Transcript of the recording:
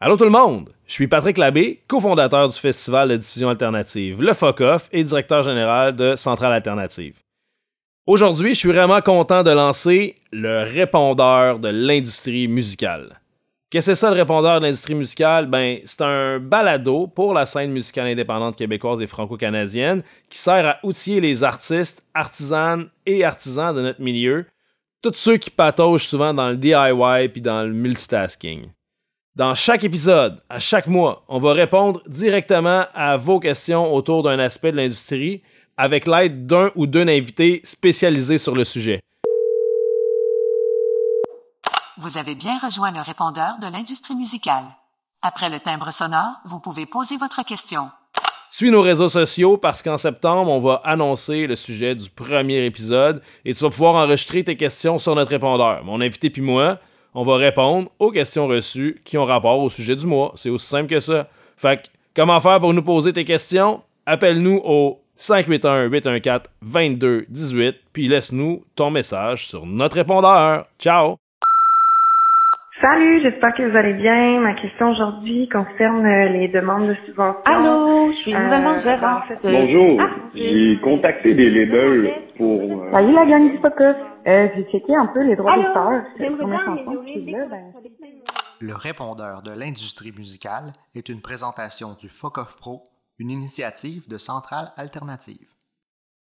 Allô tout le monde, je suis Patrick Labbé, cofondateur du Festival de diffusion alternative, le FOCOF et directeur général de Centrale Alternative. Aujourd'hui, je suis vraiment content de lancer le répondeur de l'industrie musicale. Qu'est-ce que c'est ça le répondeur de l'industrie musicale? Ben, c'est un balado pour la scène musicale indépendante québécoise et franco-canadienne qui sert à outiller les artistes, artisanes et artisans de notre milieu, tous ceux qui pataugent souvent dans le DIY puis dans le multitasking. Dans chaque épisode, à chaque mois, on va répondre directement à vos questions autour d'un aspect de l'industrie avec l'aide d'un ou d'une invités spécialisés sur le sujet. Vous avez bien rejoint le répondeur de l'industrie musicale. Après le timbre sonore, vous pouvez poser votre question. Suis nos réseaux sociaux parce qu'en septembre, on va annoncer le sujet du premier épisode et tu vas pouvoir enregistrer tes questions sur notre répondeur. Mon invité puis moi, on va répondre aux questions reçues qui ont rapport au sujet du mois. C'est aussi simple que ça. Fait que, comment faire pour nous poser tes questions? Appelle-nous au 581-814-2218 puis laisse-nous ton message sur notre répondeur. Ciao! Salut, j'espère que vous allez bien. Ma question aujourd'hui concerne euh, les demandes de subventions. Allô, je suis Euh, nouvellement gérante. en fait, Bonjour, Ah, j'ai contacté des labels pour... euh, Salut la gang du Focus. Euh, j'ai checké un peu les droits d'auteur ben, Le répondeur de l'industrie musicale est une présentation du FOCOF Pro, une initiative de Centrale Alternative.